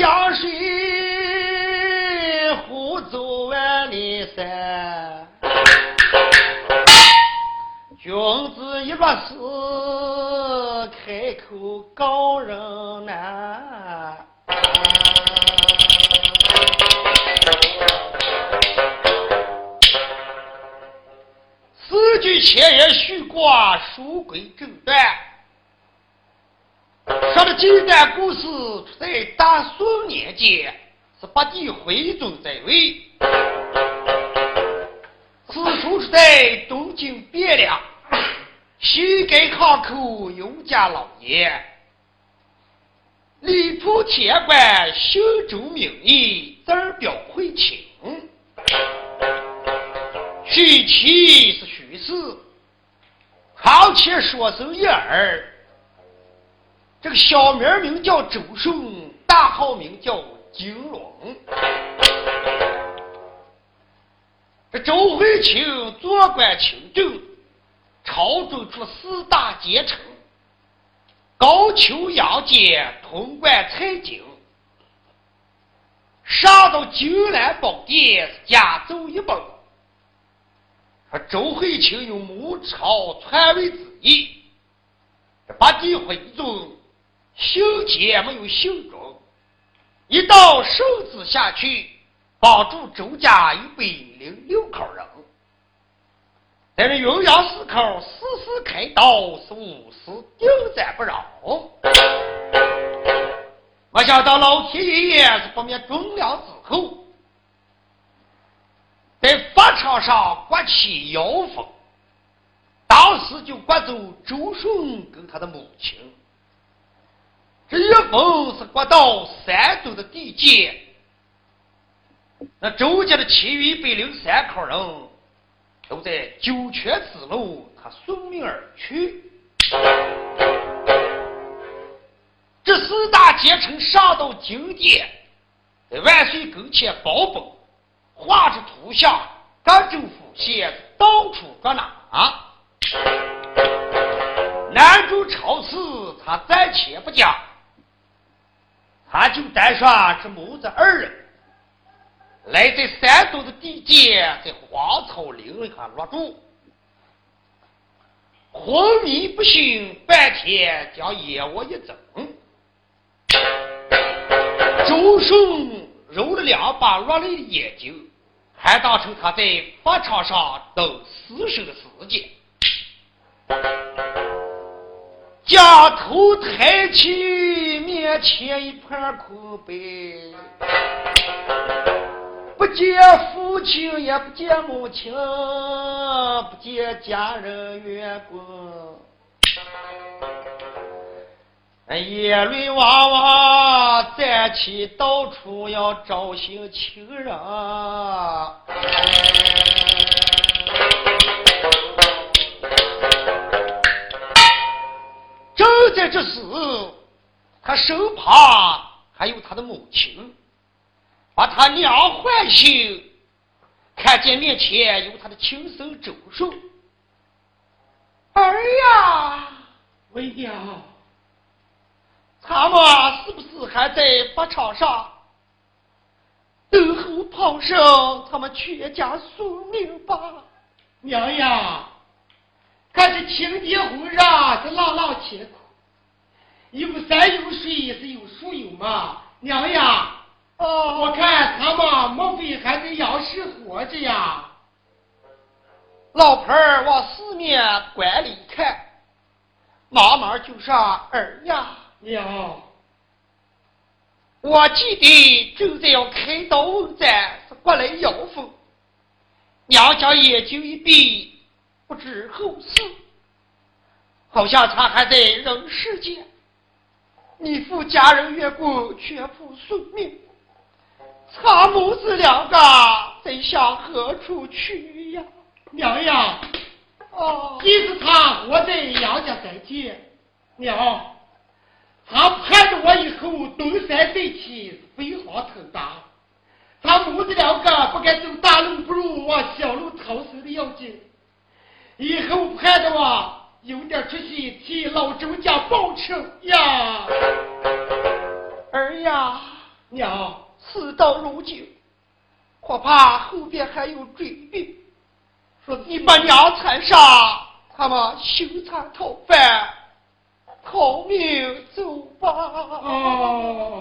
江水，护走万里山。君子一若是开口告人难。四句前言虚挂，书归正传。说的这段故事在大宋年间，是八帝徽宗在位。此处是在东京汴梁，西街巷口有家老爷，李铺天官姓周名义，字儿表会清，娶妻是徐氏，床前说生一儿。这个小名名叫周顺，大号名叫金龙。这周慧卿做官清正，朝中出四大奸臣：高俅、杨坚、通关蔡京。上到金兰宝殿，家奏一本，说周慧卿有谋朝篡位之意，这八帝徽宗。姓钱没有姓钟，一道圣旨下去，保住周家一百零六口人，在这云阳四口四四开刀，是无死定斩不饶。没想到老天爷是不灭忠良之后，在法场上刮起妖风，当时就刮走周顺跟他的母亲。这一封是刮到山东的地界，那周家的其余一百零三口人都在九泉之路，他送命而去。这四大奸臣上到金殿，在万岁跟前保本，画着图像，各州府县到处抓拿。南州朝辞，他暂且不讲。他就带上这母子二人来在山东的地界，在荒草林里上落住，昏迷不醒，半天将眼窝一睁，周顺揉了两把落泪的眼睛，还当成他在法场上等死神的时间，将头抬起。面前一盘空白，不见父亲，也不见母亲，不见家人员工，眼泪汪汪站起，到处要找寻亲人。正在这时。他身旁还有他的母亲，把他娘唤醒，看见面前有他的亲生周叔。儿呀，为娘，他们是不是还在法场上等候炮声？他们全家送命吧。娘呀，看这青天红上是朗朗乾坤。有山有水是有树有马，娘呀，哦，我看他们莫非还在要事活着呀？老婆儿往四面观里看，妈妈就说：“儿呀，娘，我记得正在要开刀问斩，是过来要风。娘家眼睛一毕，不知后事，好像他还在人世间。你父家人越过，全部送命。他母子两个在向何处去呀？”娘呀，哦，即使他活在杨家在见，娘，他盼着我以后东山再起，飞黄腾达。他母子两个不该走大路，不如往小路逃生的要紧。以后盼着我有点出息，替老周家报仇呀。儿呀，娘，事到如今，恐怕后边还有追兵。说你把娘缠上，他们羞惭逃犯，逃命走吧。哦。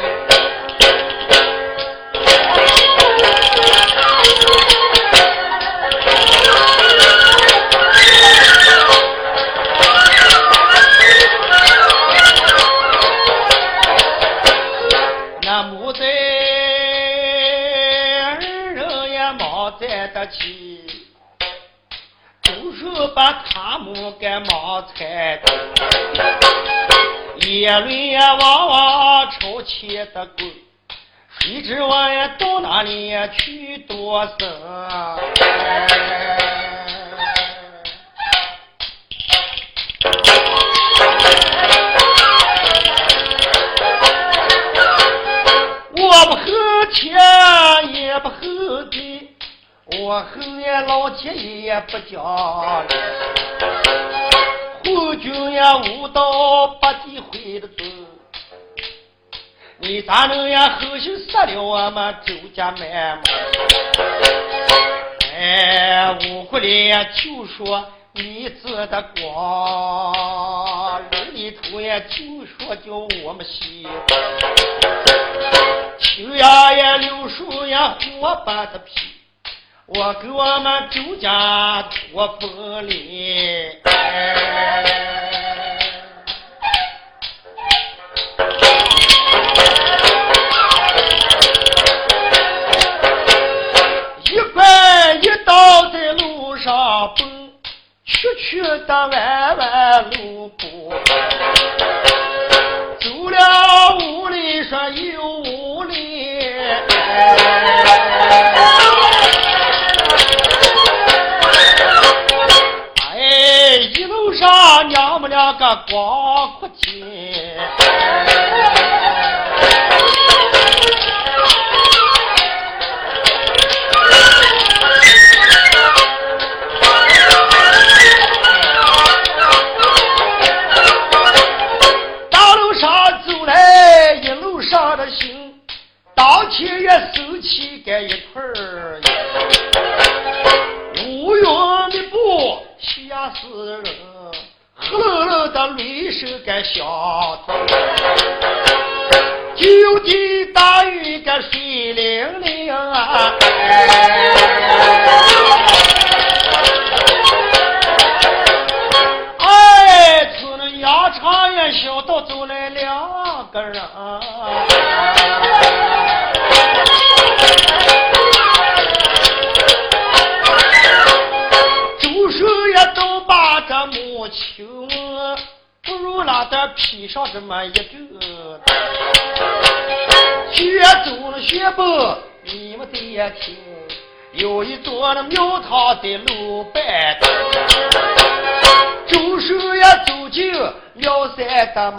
朝前的滚，谁知我也到哪里去躲生？我不后天，也不后地。我后面老天爷不讲理，红军呀无道不地回的走，你咋能呀后心杀了我们周家满门？哎，五谷里就说你子的光，人里头呀就说叫我们西，秋芽也柳树也活把的皮。我给我们周家托风铃，一上奔，曲曲的弯弯路步，走了五里说又五里。上娘们两个光哭亲，这个小偷，就地大雨个水灵灵啊！哎，从那羊肠也小道走来两个人。披上这么一阵，学走了学步，你们得听。有一座那庙堂在路半，周手也走进庙山的门，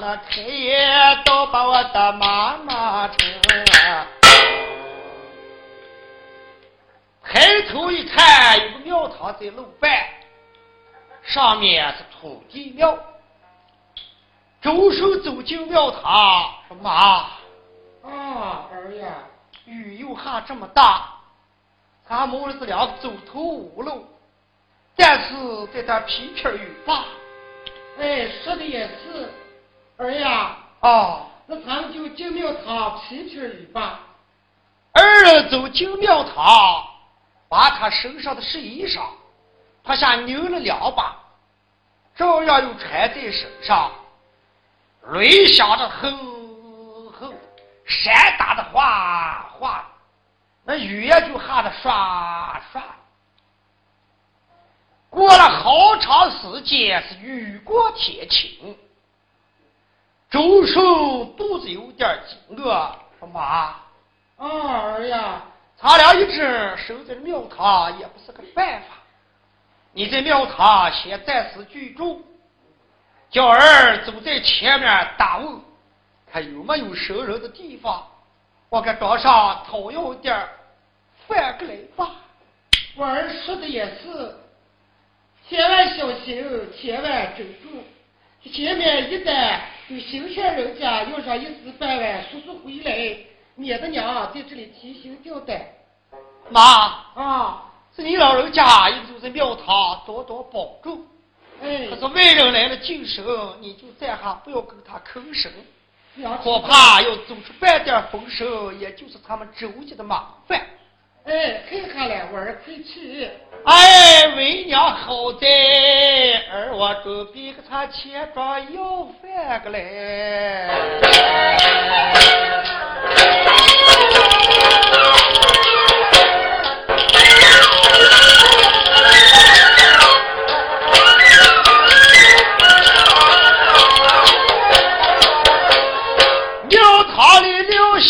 那开眼倒把我的妈妈成。抬头一看，有个庙堂在路半，上面是土地庙。周手走进庙堂，说：“妈，啊，儿呀，雨又下这么大，咱母子俩走投无路，但是在他皮皮雨吧。”哎，说的也是，儿呀，啊，那咱们就进庙堂皮皮雨吧。走进庙堂，把他身上的湿衣裳，他先拧了两把，照样又穿在身上，雷响的哼哼，山打的哗哗，那雨也就下的刷刷。过了好长时间，是雨过天晴。周寿肚子有点饥饿，说妈，儿呀，咱俩一直守在庙堂也不是个办法。你在庙堂先暂时居住，叫儿走在前面打问，看有没有生人的地方。我给庄上讨要点饭过来吧。我儿说的也是。千万小心，千万珍重。前面一旦有行善人家要上一时半晚速速回来，免得娘在这里提心吊胆。妈啊，是你老人家一直在庙堂多多保重。哎，可是外人来了进神，你就在下不要跟他吭声，我怕要走出半点风声，也就是他们周家的麻烦。哎，看看来，我儿快去。哎，为娘好在，儿我准备给他钱庄要饭个嘞。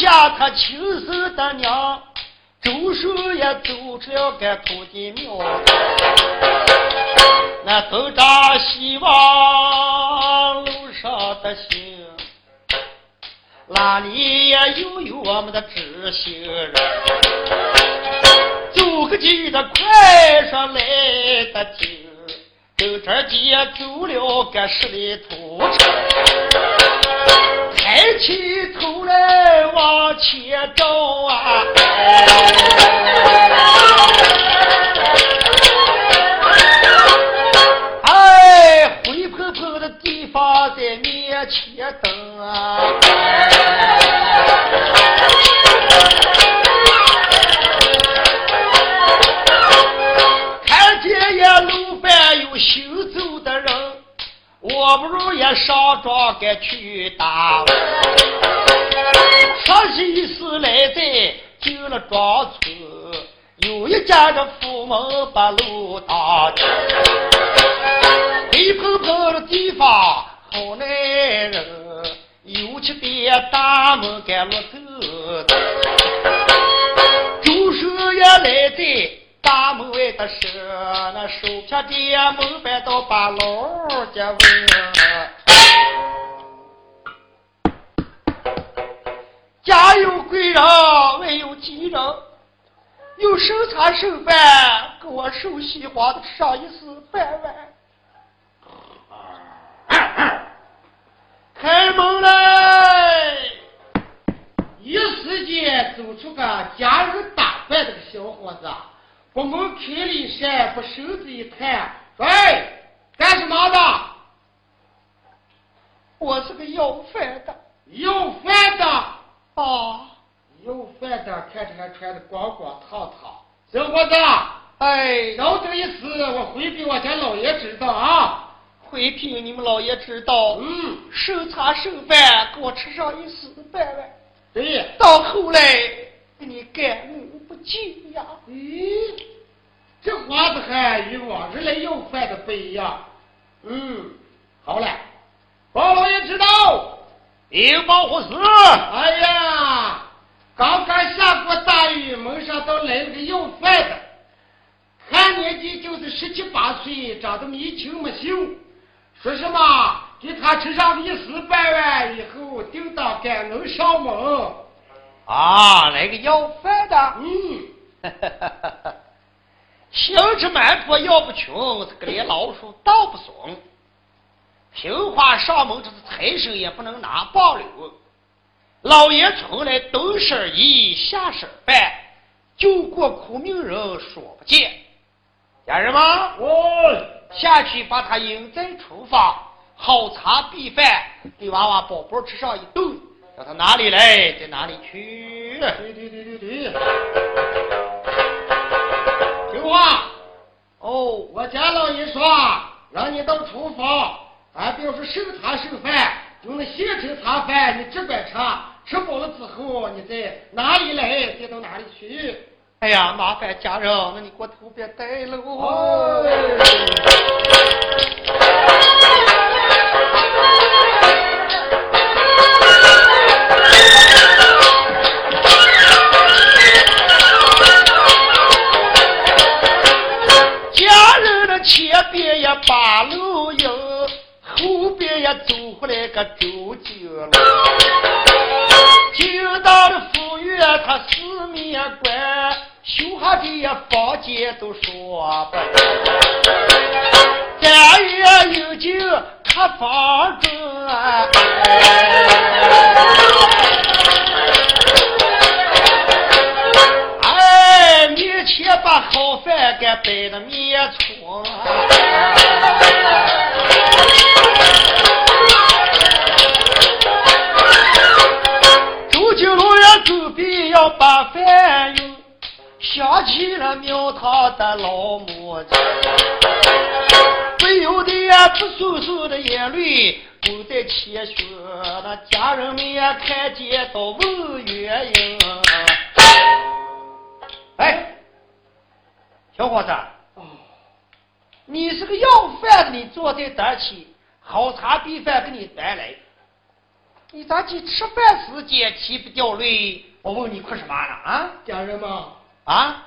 下他亲手的娘。周寿也走出了个土地庙，那东张西望路上的行，哪里也有有我们的知心人？走个急的快，说来得急，走这街走了个十里土城。抬起头来往前走啊！哎，灰扑扑的地方在面前等啊！不如也上庄该去打。上西时来在进了庄村，有一家的父母把路挡，黑蓬蓬的地方好难人，有气的大门该落头，周叔也来在。大门外的是那手撇的门板到把老家问，家有贵人，外有吉人，有手茶手饭，给我手喜欢的上一时半碗。开门来！一时间走出个家人打扮的小伙子。我们开里山，把手子一摊。哎，干什么的？我是个要饭的，要饭的啊，要饭的，看着还穿的光光烫烫。小伙子，哎，饶这一时，我回禀我家老爷知道啊。回禀你们老爷知道。嗯，手茶剩饭，给我吃上一时半碗。对，到后来。你感恩不尽呀！咦，这话子还与往日来要饭的不一样。嗯，好嘞，包老爷知道。禀报护士。哎呀，刚刚下过大雨，门上都来了个要饭的，看年纪就是十七八岁，长得眉清目秀。说什么给他吃上一时半碗以后，定当感恩上门。啊，来个要饭的，嗯，行吃满坡要不穷，这个连老鼠倒不怂。平话上门，这是财神也不能拿棒溜。老爷从来东事一，下事办，救过苦命人说不见。家人们，我下去把他引在厨房，好茶必饭，给娃娃宝宝吃上一顿。叫他哪里来，在哪里去。对对对对对。听话。哦，我家老爷说，让你到厨房，俺不要是剩茶剩饭，用那现成茶饭，你只管吃，吃饱了之后，你在哪里来，再到哪里去。哎呀，麻烦家人，那你给我头别带了。哦哎饭的，你坐在这儿去，好茶必饭给你端来。你咋去吃饭时间提不掉泪？我问你哭什么呢？啊，家人们。啊，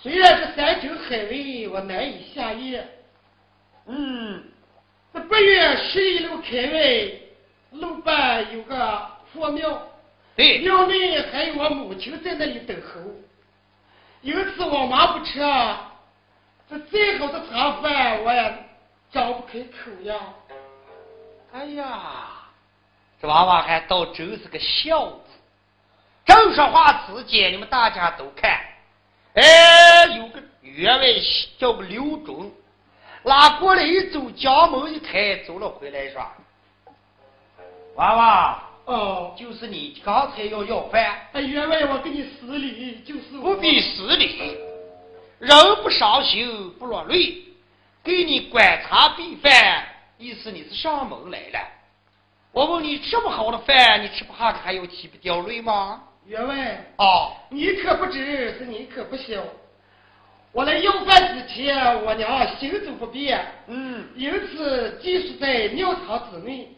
虽然是山珍海味，我难以下咽。嗯，这不远十一路开外，路半有个佛庙，对，庙内还有我母亲在那里等候。有次我妈不吃，这最好的茶饭我也张不开口呀。哎呀，这娃娃还倒真是个孝子。正说话之间，你们大家都看。哎，有个员外叫个刘忠，拉过来一走，将门一开，走了回来，说：“娃娃，哦，就是你刚才要要饭。哎，员外，我给你施礼，就是不必施礼。人不伤心不落泪，给你观察备饭，意思你是上门来了。我问你，这么好的饭，你吃不下，还有提不掉泪吗？”员外，哦，你可不知，是你可不小。我来要饭之前，我娘行走不便，嗯，因此寄宿在庙堂之内。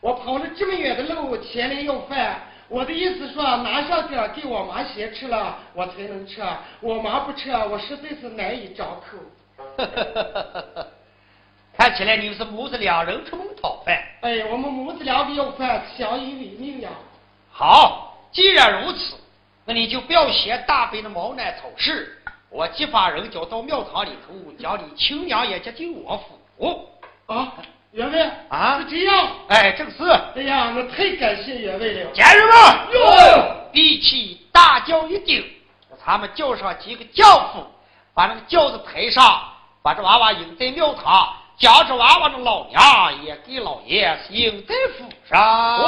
我跑了这么远的路前来要饭，我的意思说拿上点给我妈先吃了，我才能吃。我妈不吃，我实在是难以张口。看起来你们是母子两人出门讨饭。哎，我们母子两个要饭，相依为命呀。好。既然如此，那你就不要嫌大伯的毛难草事。我即发人叫到庙堂里头，将你亲娘也接进我府。啊，员外啊，是这样。哎，正是。哎呀，那太感谢员外了。家人们，哟，比起大轿一顶，他们叫上几个轿夫，把那个轿子抬上，把这娃娃迎在庙堂。将这娃娃的老娘也给老爷迎在府上。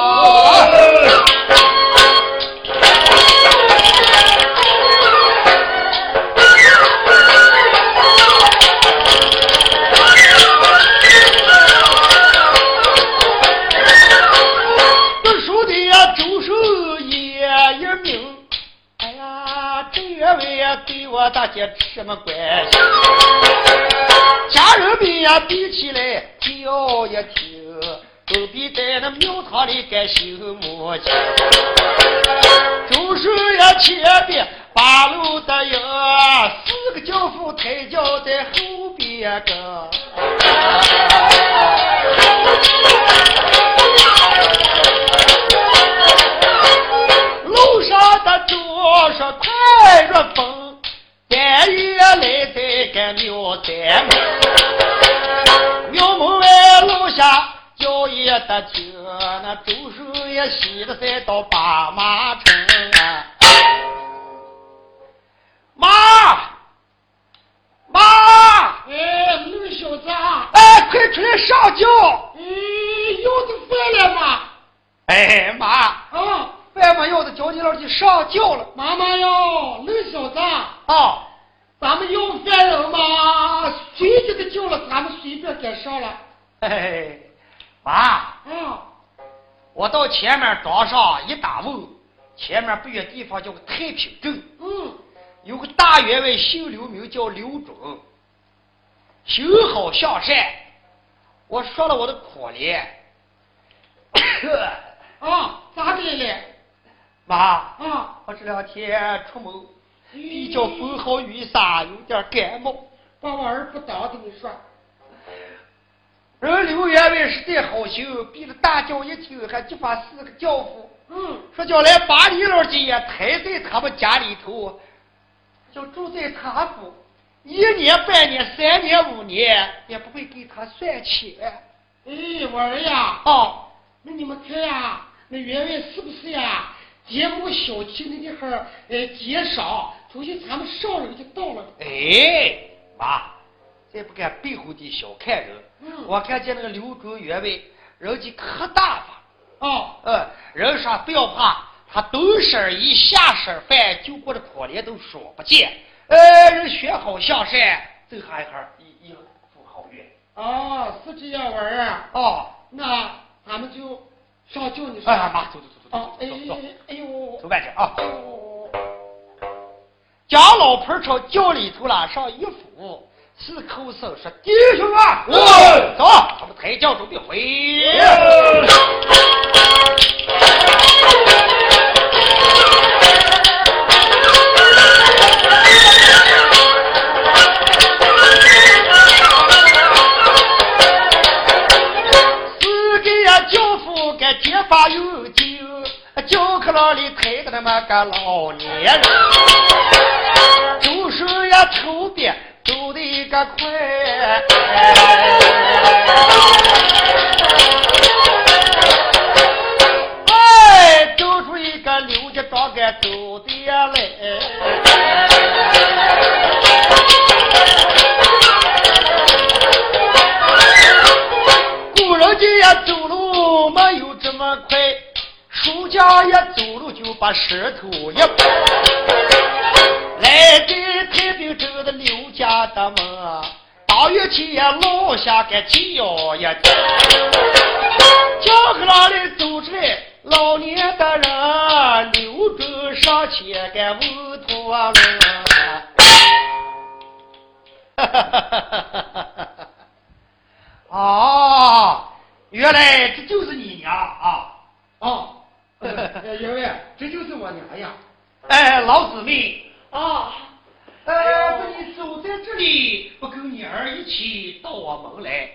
这书的呀，周寿也一名。哎呀，这员外呀，对我大姐什么关系？比起来叫一听，都比在那庙堂里该修母亲。就是呀，前边八路的营，四个轿夫抬轿在后边跟。路上的桌上快若风。三月来在个庙在得听，那周叔也洗了再到八马城啊。妈，妈，哎，陆小子，哎，快出来上轿！哎，要的饭了吗？哎，妈，啊。外面要的叫你老去上轿了，妈妈哟，刘小子啊，咱们要饭人嘛，随即的叫了，咱们随便给上了。嘿嘿，妈，嗯，我到前面庄上一打问，前面不远地方叫个太平镇，嗯，有个大员外姓刘，名叫刘准，心好向善。我说了我的苦怜，啊，咋的了？妈，啊，我这两天出门比较风好雨洒，有点感冒。把我儿不当的你说，人刘员外实在好心，逼着大轿一听，还激发四个轿夫，嗯，说将来把李老姐也抬在他们家里头，就住在他府，一年半年三年五年也不会给他算钱。哎，我儿呀，哦，那你们看呀，那员外是不是呀？节目小气那地方，呃，减少，出去咱们上楼就到了。哎，妈，再不敢背后的小看人。嗯我看见那个刘准员外，人家可大方。哦，呃，人说不要怕，他东身一下身饭，就过的可怜都说不见。呃，人学好向善，走下一行一一副好运。哦，是这样，玩啊。哦，那咱们就上轿，你说。哎，妈，走走走走走走走，哎呦，走慢点啊！哎呦，蒋老婆朝轿里头拉上一扶，四口声说：“弟兄啊，哎走，咱们抬轿准备回。”四个呀轿夫该结发有酒，轿客老里抬的那么个老年人，就是呀抽的一个快。哎，走出一个刘家庄该走的来。古人家呀走路没有这么快，暑假也走路就把石头一拍。来的太平镇的刘家的门，当月前落下个轿呀，轿和郎里走出来老年的人，刘准上前个乌托了。哈哈哈哈哈哈！哦，原来这就是你娘啊！哦，呃员外，这就是我娘呀。哎，老姊妹，啊，呃，这你走在这里，不跟你儿一起到我门来，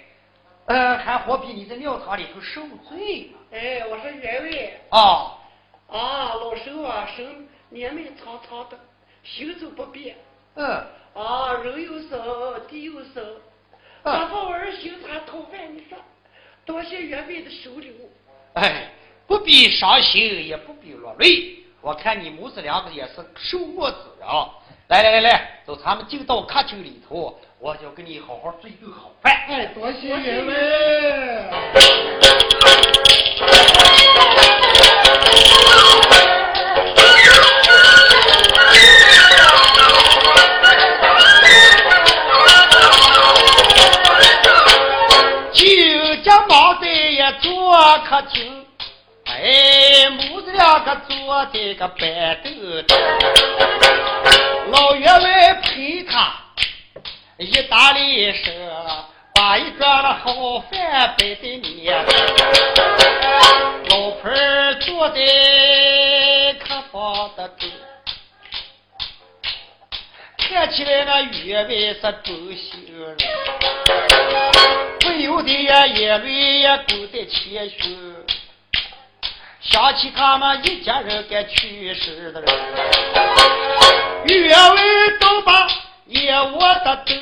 呃，还好比你在庙堂里头受罪呢。哎，我说员外啊，啊，老寿啊，生年迈苍苍的，行走不便嗯，啊，人又少，地又少，嗯咱放儿行茶讨饭，你说，多谢员外的收留。哎，不必伤心，也不必落泪。我看你母子两个也是受过子啊。来来来来，走，咱们进到客厅里头，我就给你好好做一顿好饭。哎，多谢员外。就家忙的也坐客厅，哎，两个坐在个板凳上，老员外陪他一打理声，把一桌的好饭摆在面前，老婆儿坐在客房的中。看起来那员外是忠心人，不由得呀眼泪呀勾在前胸，想起他们一家人该去世的人，员外都把眼窝的灯，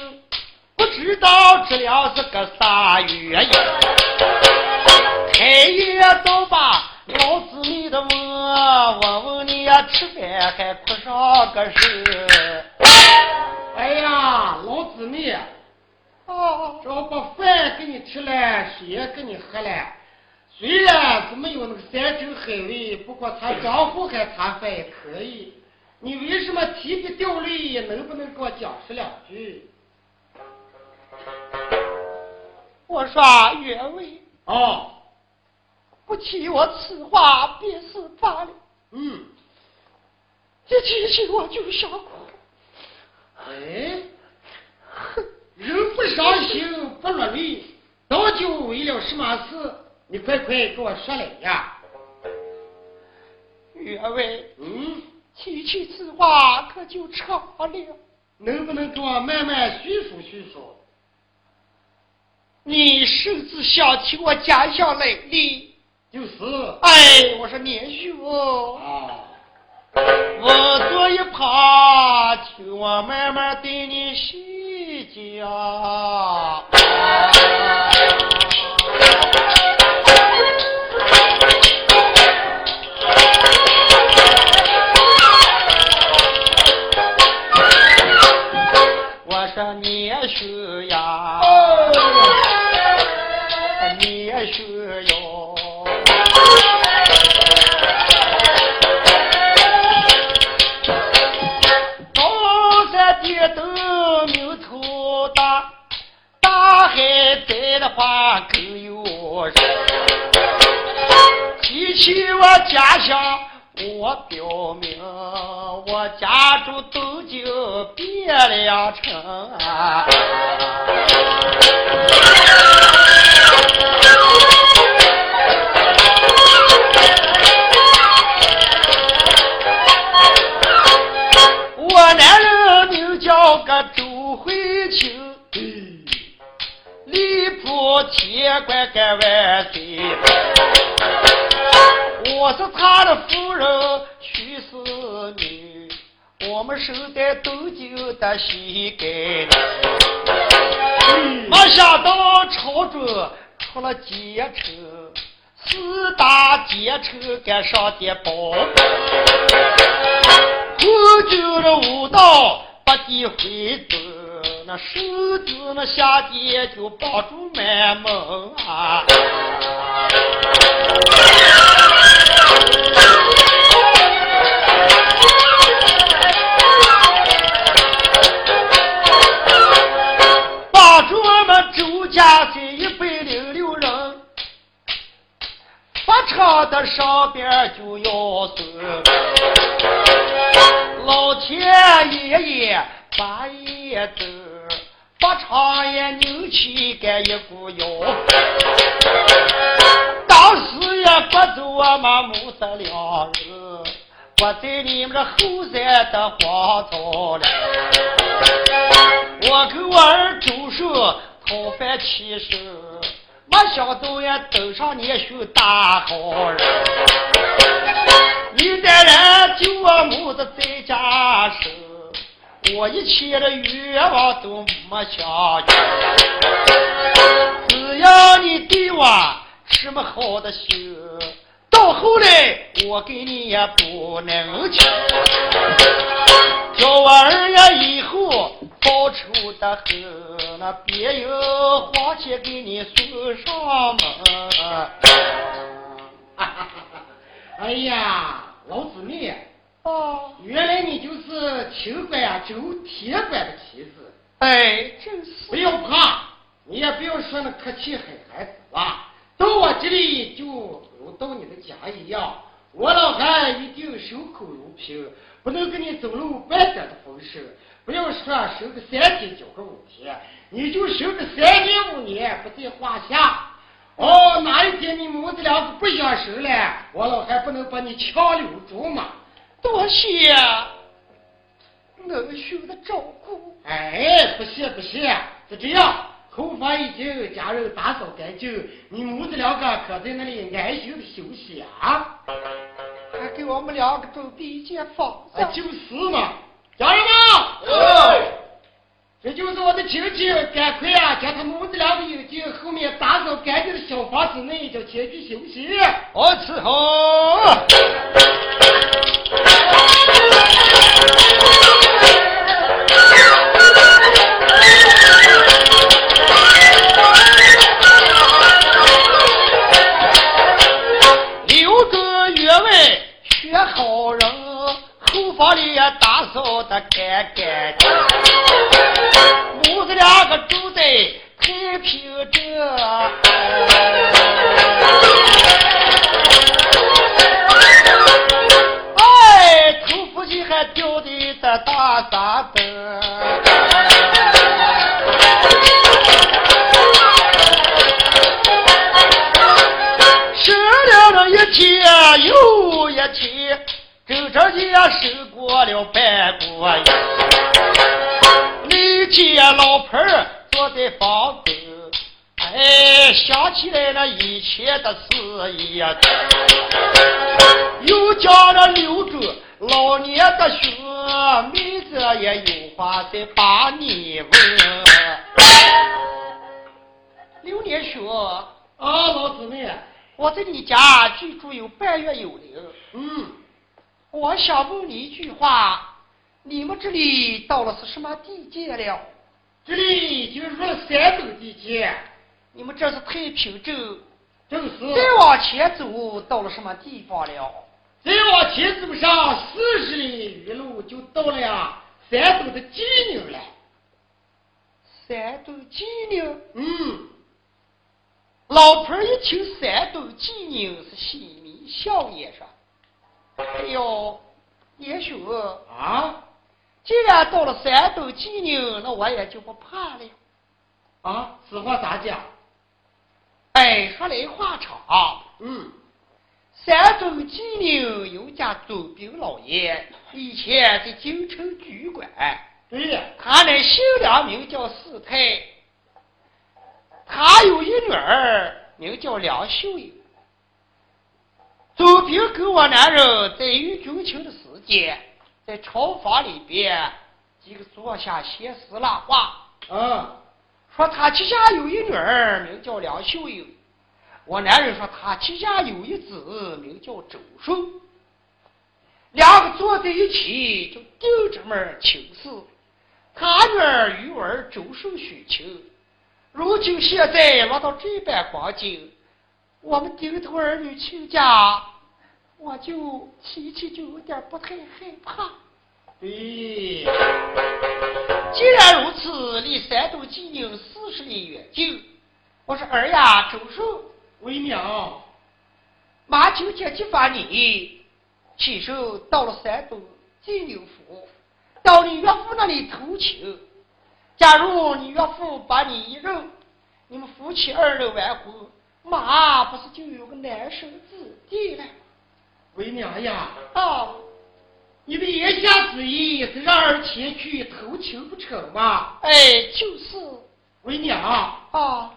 不知道这俩是个啥原因，开业都把老子你的问，问问你呀吃饭还哭上个事。哎呀，老姊妹，哦，这把饭给你吃了，水也给你喝了。虽然是没有那个山珍海味，不过他丈夫还他饭也可以。你为什么提笔掉泪？能不能给我讲述两句？我说原委，哦，不提我此话便是罢了。嗯，一提起我就想哭。哎，人不伤心不落泪，到底为了什么事？你快快给我说来呀！员外，嗯，提起此话可就长了。能不能给我慢慢叙述叙述？你甚至想起我家乡来历？就是。哎，我说年兄。啊。我坐一旁，听我慢慢对你细讲。我话更有人，提起我家乡，我表明我家住东京汴梁城。天官干万岁！我是他的夫人徐氏女，我们守在东京的西街里。没想到朝中出了奸臣，四大奸臣赶上点宝，后就的武道不敌回走。那手子那下地就抱住满门啊！帮助我们周家这一百零六人，发场的上边就要死，老天爷爷把爷走。把长也扭起干一股腰，当时也不走我们母子两人，我在你们这后山的荒草里，我跟我儿周顺讨饭起手，没想到也登上年兄大好人，你的人就我母子在家。我一切的愿望都没想去，只要你对我什么好的心，到后来我给你也不能轻。叫我儿呀以后报仇的很，那别有花钱给你送上门。哎呀，老子你。哦，原来你就是清官呀，周铁官的妻子。哎，真是。不要怕，你也不要说那客气，狠孩子吧。到我这里就如到你的家一样，我老汉一定守口如瓶，不能给你走漏半点的风声。不要说守个三天，交个五天，你就守个三年五年不在话下。哦，哪一天你母子两个不相守了，我老汉不能把你强留住吗？多谢恩兄的照顾。哎，不谢不谢，就这样，后房已经家人打扫干净，你母子两个可在那里安心的休息啊。还给我们两个准备一间房子。就是嘛，家人们，哎这就是我的亲戚，赶快啊，将他母子两个引进后面打扫干净的小房子内，叫前去休息。我伺候。六个月外学好人，后房里也打扫得干干净净，的事呀，又叫那留住老年的兄，妹子也有话再把你问。刘年学，啊，老姊妹，我在你家居住有半月有了。嗯，我想问你一句话：你们这里到了是什么地界了？这里就入了山东地界，你们这是太平州，正是。再往前走到了什么地方了？再往前走上四十里余路，就到了呀山东的济宁了。山东济宁，嗯，老婆一听山东济宁是喜迷笑颜说：“哎呦，也许啊既然到了山东济宁，那我也就不怕了。啊，此话咋讲？哎，说来话长，嗯，山东济宁有家总兵老爷，以前在京城居官，对呀，他乃姓梁，名叫四太。他有一女儿，名叫梁秀英。总兵跟我男人在与军情的时间，在朝房里边几个坐下闲时拉话。啊，说他旗下有一女儿，名叫梁秀英。我男人说他旗下有一子，名叫周寿。两个坐在一起，就定这门亲事。他女儿与儿周寿许亲，如今现在落到这般光景，我们丁头儿女亲家，我就提起就有点不太害怕。对，既然如此，离山东济宁四十里远近。我说儿呀，周寿，为娘，马九姐去发你，亲手到了山东济宁府，到你岳父那里投亲。假如你岳父把你一认，你们夫妻二人完婚，妈不是就有个难生子弟了？为娘呀，啊，你的言下之意是让儿前去投亲不成吗？哎，就是为娘，啊，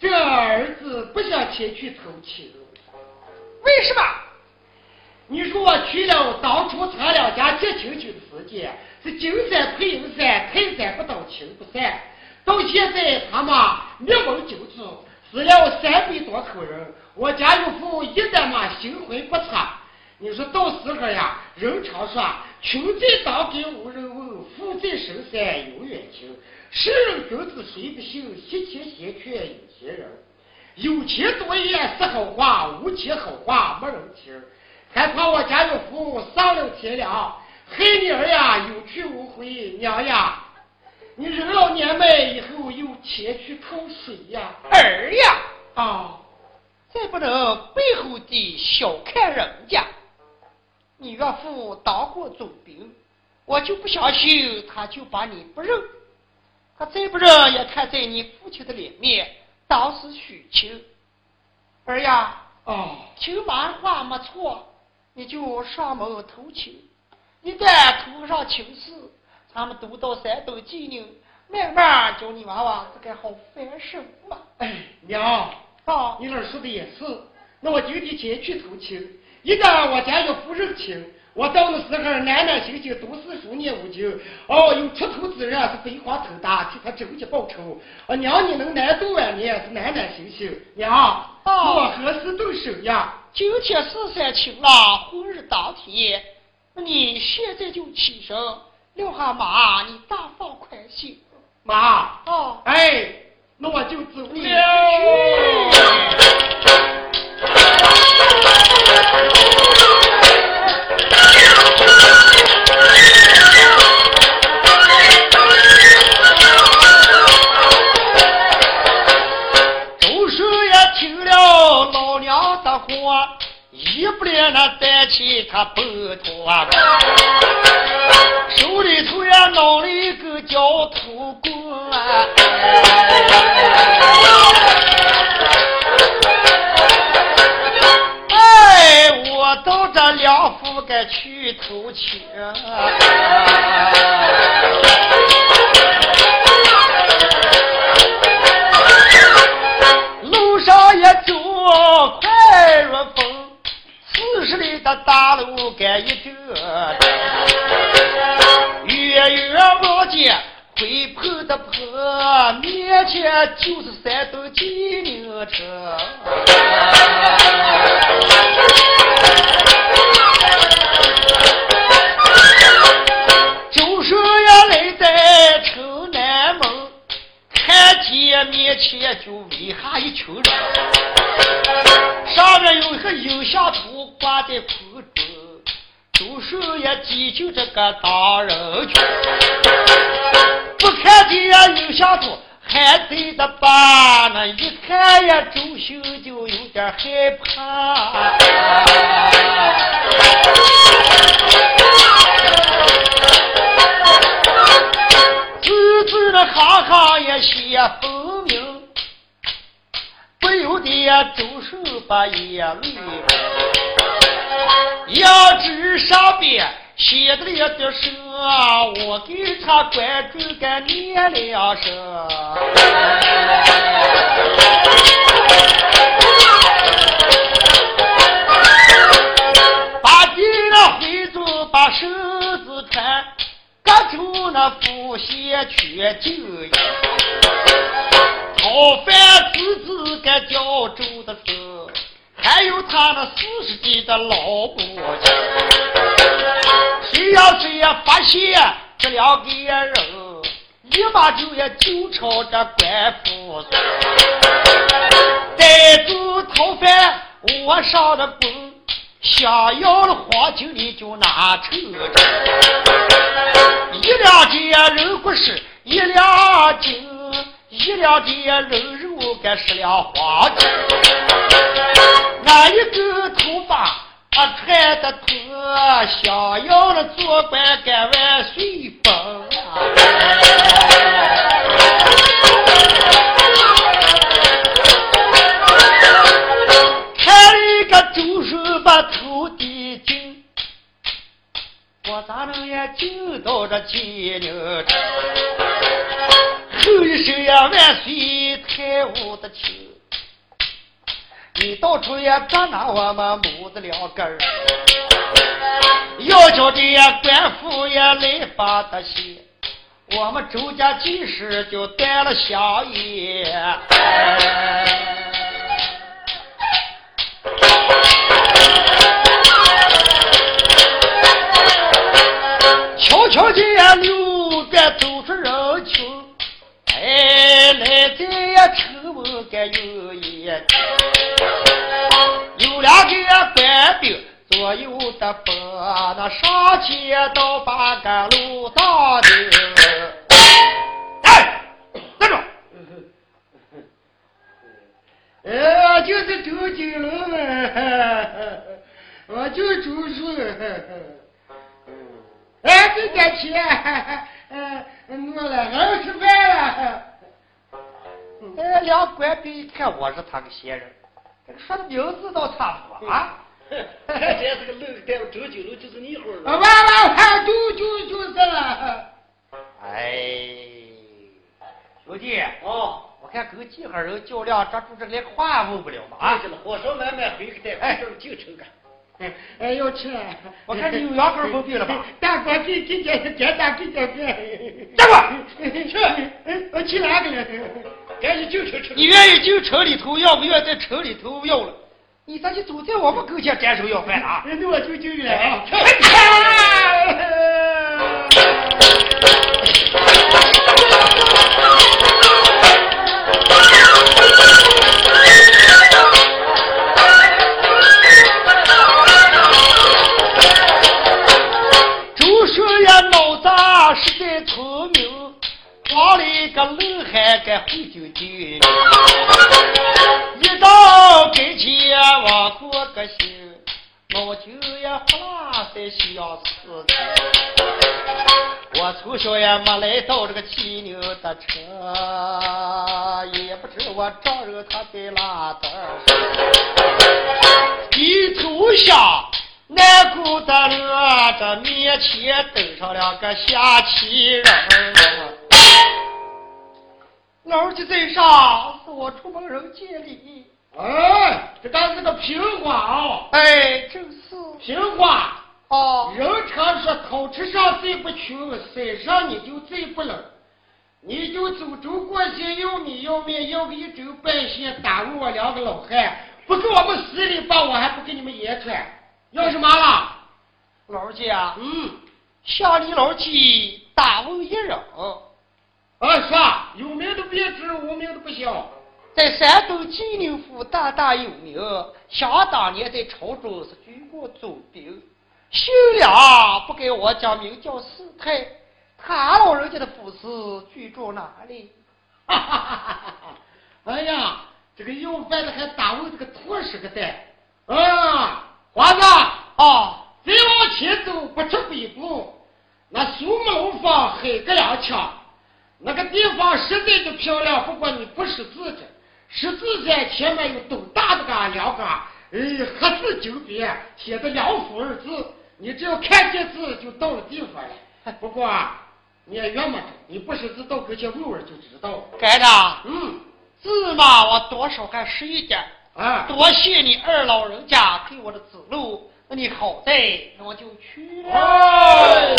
这儿子不想前去投亲。为什么？你说我去了，当初咱两家结亲亲的时间是金山配银山，泰山不倒亲不散。到现在他妈灭门九族，死了三百多口人，我家岳父一旦嘛心怀不测。你说到时候呀，人常说穷在当地无人问，富在深山有远亲。世人君子谁不信？惜钱嫌权有钱人。有钱多言是好话，无钱好话没人听。还怕我家有父上了天了，害你儿呀有去无回。娘呀，你人老年迈以后又前去靠谁呀？儿呀，啊，再不能背后的小看人家。你岳父当过总兵，我就不相信他就把你不认。他再不认，也看在你父亲的脸面，当时许亲。儿呀，哦，听妈话没错，你就上门投亲。一旦投上亲事，咱们都到山东济宁，慢慢叫你娃娃这个好翻身嘛。哎，娘，啊，你这儿说的也是。那我就得前去投亲。一旦我家岳父认亲，我到的时候男男心心，读四书念五经，哦，有出头之人是飞黄腾达，替他周济报仇。啊，娘你能难度晚年是男男心心。娘，我何时动手呀？今天是三晴了，婚日当天，你现在就起身，撂下马，你大放宽心。妈，哦，哎，那我就走你了。周叔也听了老娘的话一不连那担起他不脱手里头也弄了一个焦土棍到这两府该去偷情。路上一走快如风，四十里的大路该一折，远远望见灰破的坡，面前就是山东济宁城。个大人群。不看见呀影像图，还对的吧？那一看呀，周秀就有点害怕。字字的行行也写分明，不由得呀周手把眼泪。要知上边写的了的是，我给他关注个念两声。把地那回走，把绳子穿，各种那副鞋全旧衣，讨饭自己个浇粥的时，还有他那四十几的老母亲。谁呀谁呀发现这两个人，立马就也就朝这官府，逮住逃犯，我上的棍。想要了黄金你就拿抽着，一两斤肉不是一两斤，一两斤肉肉该十两黄金。那一个头发啊穿的脱，想要了做官干万岁风看了一个周叔把头低紧，我咋能也就到这金牛城？后一声呀万岁太武的亲，你到处也别拿我们母子两根儿，要叫这官府也来把他写。我们周家几时就断了香烟。悄悄地溜着走出人群，哎，来在呀城门个有一有两个官兵左右的奔，那上前到八个路当的，哎，站住！呃，就是周金龙嘛，我就周叔。哎，这点钱，嗯，弄了，俺要吃饭了。哎，两官兵一看我是他个闲人，说的名字倒差不多啊。这是个愣带周九楼，就是你伙儿完完完，就就就是了。哎，兄弟，哦，我看跟几号人较量，抓住这连话问不了嘛啊！是了，火烧买卖回去带，哎，这进城干。哎哎，要吃。我看你有两根封闭了吧？大哥，给给点给大给点点。站住！去，我去哪个了？赶紧进城吃。你愿意进城里头，要不愿意在城里头要了？你咋就走在我们跟前沾手要饭了啊？那我就进去了啊！周顺呀，脑子实在聪明，慌了一个愣汉该会就进，一到跟前往过个心，老酒也呼啦在相思。我从小也没来到这个骑牛的车，也不知我丈人他在哪的。一头下难过的乐，这面前登上了个下棋人。老几在上，是我出门人见礼。哎，这刚是个平花啊！哎，正是平花。哦，人常说口吃上最不穷，身上你就最不冷。你就走走过些要米要面要个一周半线，耽误我两个老汉，不给我们死里把我还不给你们言传。要什么了？老姐啊，嗯，向你老几大问一人。啊，啥？有名的别知，无名的不晓。在山东济宁府大大有名，想当年在朝中是军国总兵。姓梁，不给我讲，名叫四太。他老人家的府司居住哪里？哈哈哈哈哈！哎呀，这个要饭的还耽误这个托是个蛋。啊，华子啊，再往前走不出北步，那苏木龙房黑个两枪，那个地方实在的漂亮。不过你不识字的，识字在前面有斗大的个两个，哎，黑字九边，写的两幅二字。你只要看见字，就到了地方了。不过你也冤嘛，你不识字，到跟前问问就知道。该的，嗯，字嘛，我多少还识一点。啊，多谢你二老人家给我的指路。那你好在，那我就去了。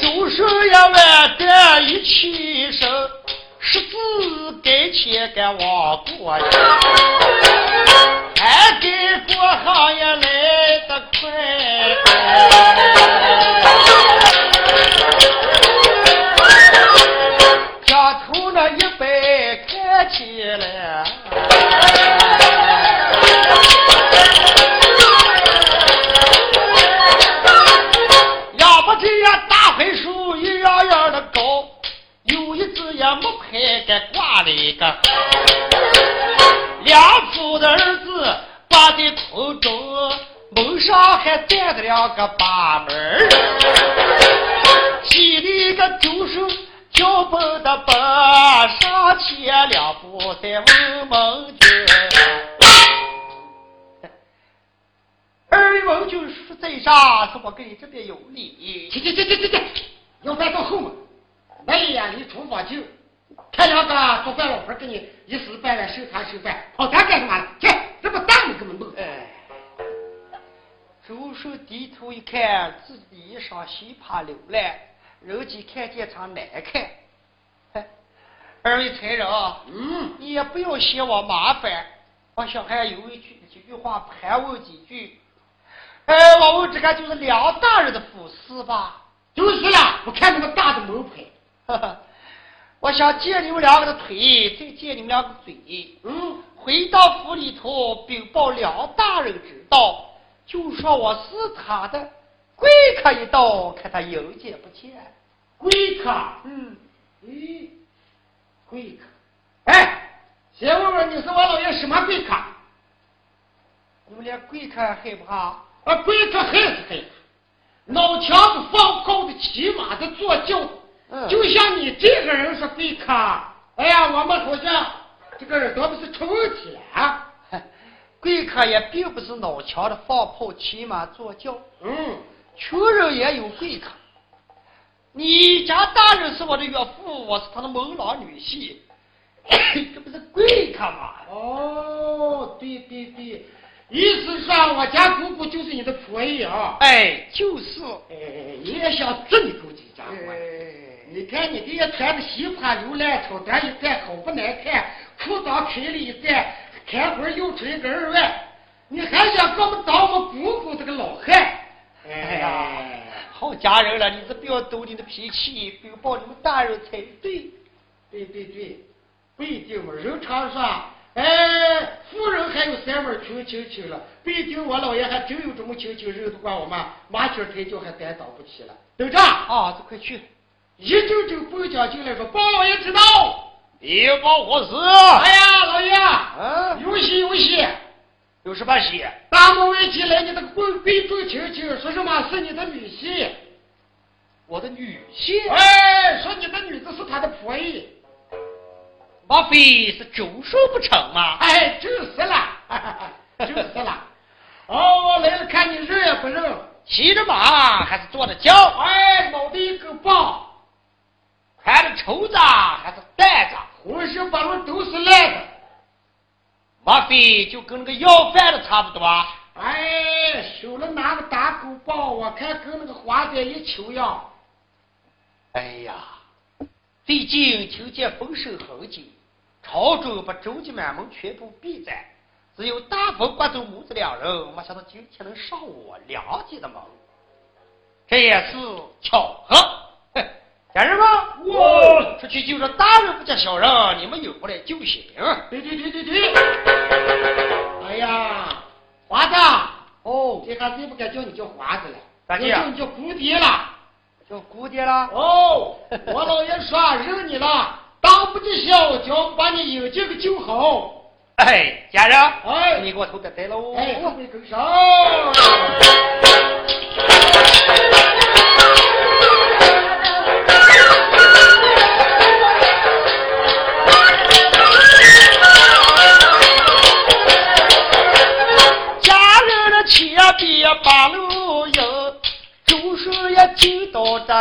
周寿也万般一起身，十字该前该往过呀，还给挂了一个，两夫的儿子挂在空中，门上还带着两个把门儿，心里个就是脚蹦的蹦，上前两步再问门军。二问就说在上，是我跟你这边有礼。去去去去去去，要饭到后门，那一眼离厨房近，看两个做饭老婆给你一时半来收餐收饭，跑咱干什么了？去，这么大你根本弄。哎，周寿低头一看，自己的衣裳稀怕流烂，人家看见场难看。哎二位财人，嗯，你也不要嫌我麻烦，我小孩有一句几句话盘问几句。哎，我问这个就是梁大人的府司吧？就是了，我看那么大的门牌。我想借你们两个的腿，再借你们两个嘴。嗯，回到府里头禀报梁大人知道，就说我是他的贵客一到，看他迎接不见。贵客，嗯，咦，贵客，哎，先问问你是我老爷什么贵客？你们连贵客害不怕？啊，贵客害是害，脑墙子放高的，骑马的，坐轿子，嗯就像你这个人是贵客，哎呀，我们好像这个耳朵不是出问题了啊？贵客也并不是脑强的放炮、骑马、坐轿，嗯，穷人也有贵客。你家大人是我的岳父，我是他的门郎女婿，这不是贵客吗？哦，对对对，意思上我家姑姑就是你的婆姨啊。哎，就是。哎，也想挣你够这家。哎，你看你这也穿的稀ผ้流烂，草单一站好不难看，裤裆开了一站，开会又出一根二万，你还想给我们当我们姑姑这个老汉？哎呀，好家人了，你这不要抖你的脾气，禀报你们大人才对。对对对，不一定嘛。人常说，哎，富人还有三碗穷亲戚了，不一定我老爷还真有这么亲戚，人都管我妈麻雀抬轿还担当不起了。等着，啊，这快去。一舅舅报将进来说：“包老爷知道，禀报何事？哎呀，老爷，嗯，有喜有喜，有什么喜？大门外进来你那个贵贵重亲戚，说什么是你的女婿？我的女婿？哎，说你的女子是他的仆役。莫非是周叔不成吗？哎，就是了，就是了。哦，来了，看你认也不认。骑着马还是坐着轿？哎，脑袋一根棒。穿着绸子还是带着？浑身八路都是烂的。莫非就跟那个要饭的差不多？哎，手里拿个大狗棒，我看跟那个花旦一球样。哎呀，最近听见风声很紧，朝中把周家满门全部闭在，只有大风刮走母子两人，没想到今天能上我梁家的门，这也是巧合。家人们，我出去就说大人不叫小人，你们有过来就行。对对对对对。哎呀，华子，哦，这下最不敢叫你叫华子了，咋叫你叫姑爹了，叫姑爹了。哦，我老爷说认你了，当不知晓，叫把你引进个就好。哎，家人，哎，你给我头点带喽。哎，我没跟上。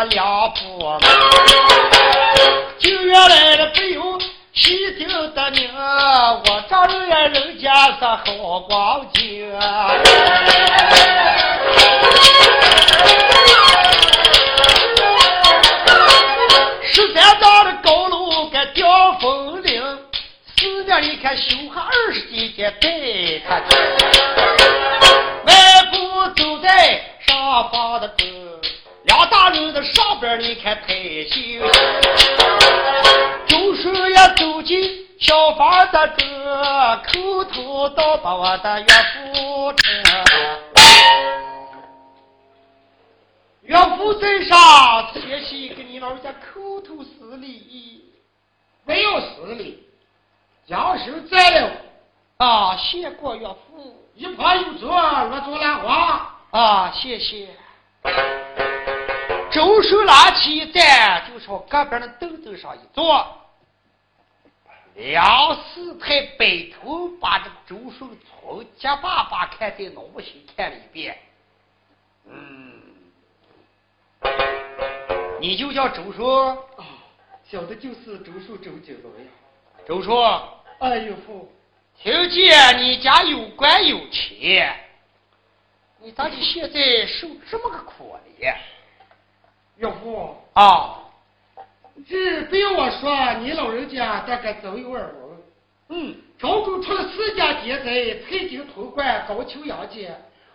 两步，就原来的不用细听的明，我丈人人家是好光景。十三丈的高楼该吊风铃，四面你看修下二十几间白塔走在上方的上边你看太行。就是要走进小房的这，口头道把我的岳父称。岳父在上，前夕跟你老人家口头施礼，没有施礼，将手在了。啊，谢过岳父。一旁有座，落座兰花。啊，谢谢。周手拿起一担，就朝隔壁的凳子上一坐。梁四太摆头把这个周手从结巴巴看在脑门心看了一遍。嗯，你就叫周叔？啊，小的就是周叔周景龙呀。周叔。哎呦父。听见你家有官有钱，你咋就现在受这么个苦呢？岳父啊，这不要我说，你老人家大概早有耳闻。嗯，朝中出了四家奸贼，蔡京通关，高俅杨戬。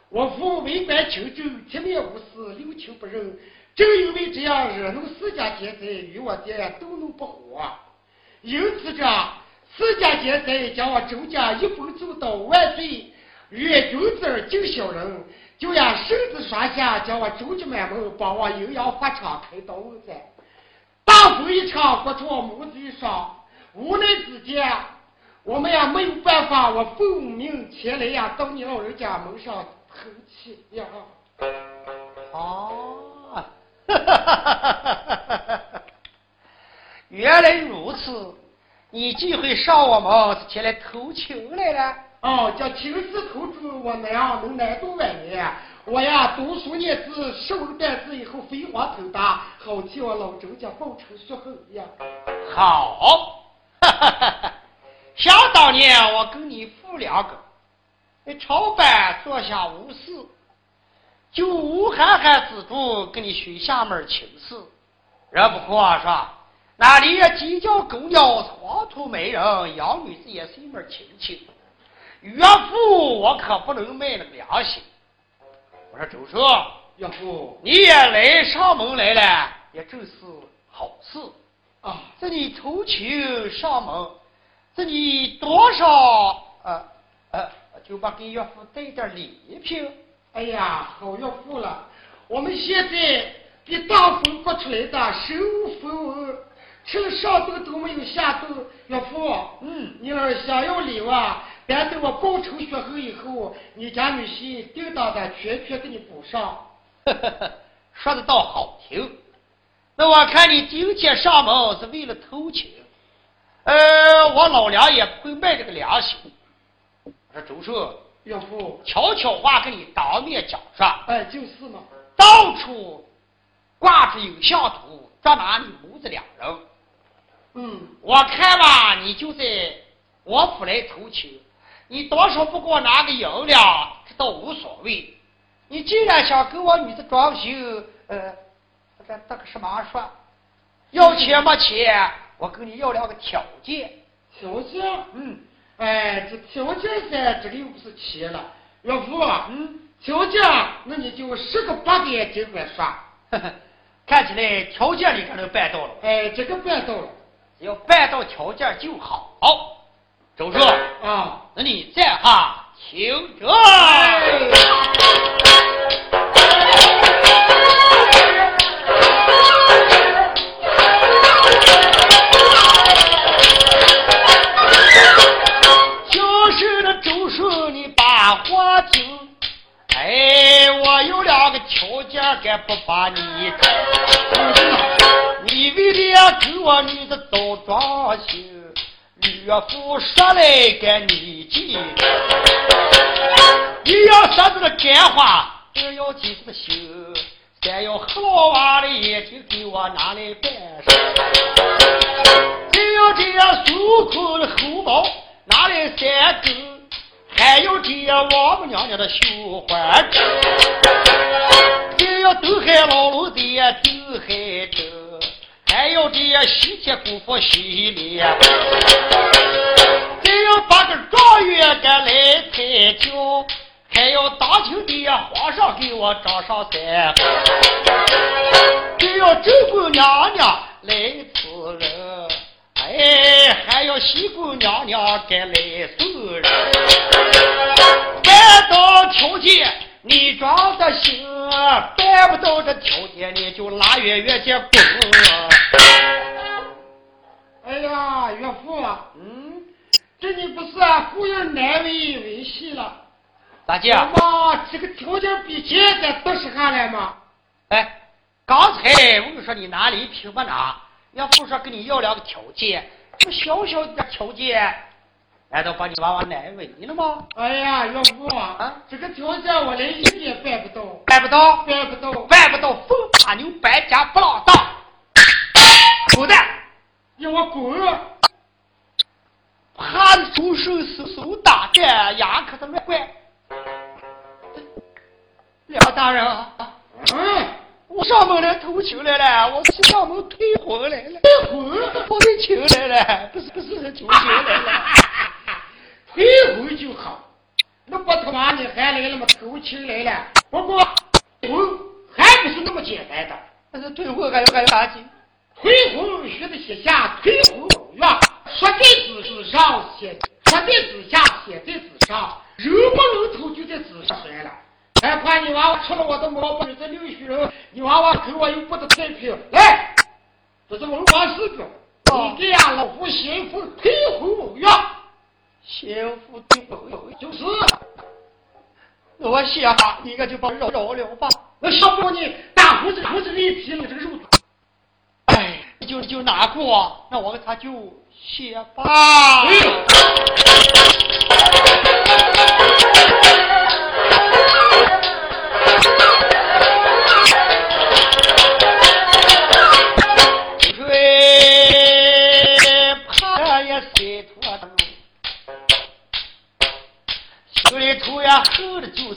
我父为官清正，铁面无私，六亲不认。正因为这样惹怒四家奸贼，与我爹都弄不和，因此这。四家奸贼将我周家一步走到万岁，远君子敬小人，就呀，身子双下，叫我周家满门帮我阴阳法场开刀子。大风一场，刮脱我母子一双，无奈之间，我们也没有办法，我奉命前来呀，到你老人家门上偷气呀。哦，哈！原来如此。你竟会上我们是前来偷情来了？哦，叫亲自偷猪，我那样能难度万年。我呀，读书念字，手了胆子以后飞黄腾达，好替我老周家报仇雪恨呀！好，哈哈哈哈！想当年我跟你父两个在朝班坐下无事，就吴憨憨之主跟你许下门请示，人不可说。那里也鸡叫狗鸟，黄土埋人，养女子也是一门亲情。岳父，我可不能昧了良心。我说周叔，岳父，你也来上门来了，也正是好事啊。这你投情上门，这你多少呃呃，就把给岳父带点礼品。哎呀，好岳父了，我们现在比大风刮出来的手风，吃了上顿都没有下顿。岳父，嗯，你要是想要礼物啊，等等我报仇雪恨以后，你家女婿定当的全权给你补上。说的倒好听。那我看你今天上门是为了偷情，呃，我老娘也不会卖这个良心。我说周顺，岳父，悄悄话跟你当面讲说，哎，就是嘛，到处挂着有相图，专拿你母子两人。嗯，我看吧，你就在我府来偷情，你多少不给我拿个银两，这倒无所谓。你既然想给我女子装修，呃，这这个什么说？要钱没钱，我跟你要两个条件。条件，嗯，哎，这条件噻，这里又不是钱了。岳父，嗯，条件，那你就十个八个尽管说。呵呵，看起来条件你可能办到了。哎，这个办到了。只要办到条件就好。周叔，啊，那你在哈听着。就是那周叔，你把话听。哎，我有两个条件，该不把你你为了给我女子找装修，岳父说来该你记。你要说这个干话，二要记这个心，三要和老娃的眼睛给我拿来办事，四要这样孙悟空的猴毛拿来三根，还有这样王母娘娘的绣花针，也要东海老龙的东海针。还要这西天姑父洗脸，再要把个状元给来抬轿，还要当今的皇上给我掌上三，再要周公娘娘来此人，哎，还要西宫娘娘该来送人，办到条件。你装的行，办不到这条件，你就拉远远些滚。哎呀，岳父啊，嗯，这你不是故意难为为戏了？大姐，妈，这个条件比现在都是下来吗？哎，刚才我跟你说你哪里听不拿？岳父说跟你要两个条件，这么小小的条件。难道把你娃娃难为了吗？哎呀，岳父啊，这个条件我连一点办不到，办不到，办不到，办不到，风大牛搬家不浪荡，滚蛋！让我滚！怕的出手手手打的，牙可是乱怪。梁大人，嗯，我上门来偷情来了，我是上门退婚来了，退婚，我退情来了，不是不是求情 来了。退婚就好，那不他妈的还来了吗？偷情来了，不过婚还不是那么简单的。但是退婚还有还有啥劲？退婚须得写下退婚盟约，说在纸上写，说在纸下写在纸上，人不能偷就在纸上算了。还怕你娃娃吃了我的毛病，这六旬人，你娃娃给我又不得太平。来，这是文官师表，你给俺老夫先夫退婚盟约。先夫退婚就是，我写哈，你个就把肉饶了吧。那小不你大胡子胡子里提了这个肉。哎，就就难过，那我给他就写吧。哎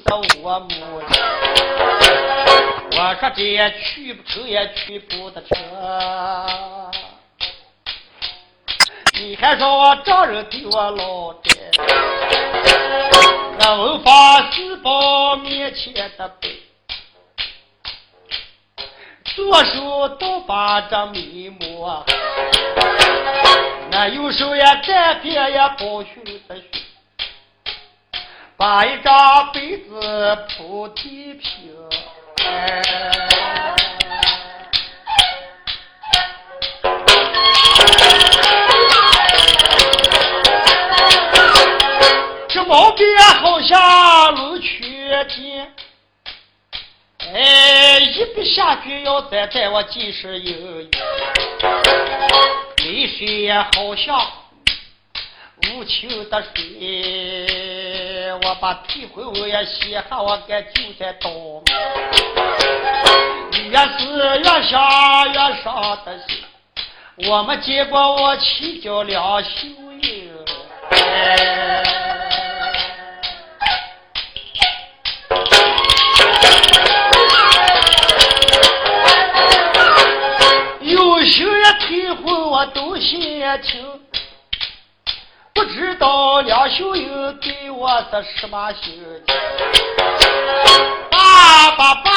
恨的就是我母亲。我说这也去不成，也去不得成。你还说我丈人对我老爹，那文法四宝面前的背，左手倒把这眉毛，那右手也沾边也包胸的胸，把一张被子铺地平。这毛边好像龙泉金，哎，一笔下去要再带我几十英。泪水好像无情的水。我把退婚也写下，我该就在刀。越是越想越伤的心，我们结果我妻叫梁秀英。我都心情，不知道梁秀英对我是什么心情。爸爸爸，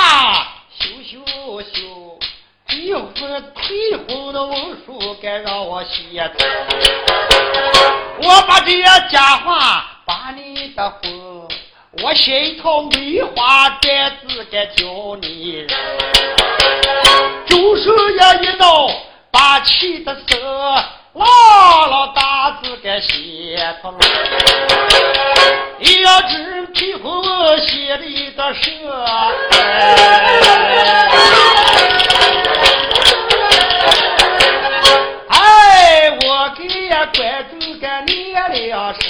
羞羞羞，离婚退婚的文书该让我写。我把这些假话把你的婚，我写一套梅花簪子该教你。就是也一道。把气的手，老老大字给写出来。要只皮肤写的一个蛇，哎，我给呀关注个念了声。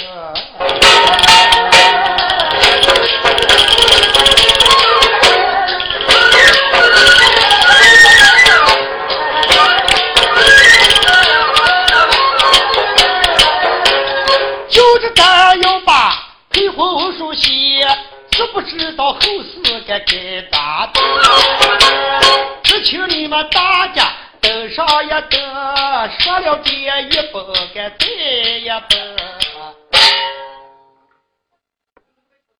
不知道后事该该咋办？只求你们大家登上一登，说了这一本该再一本。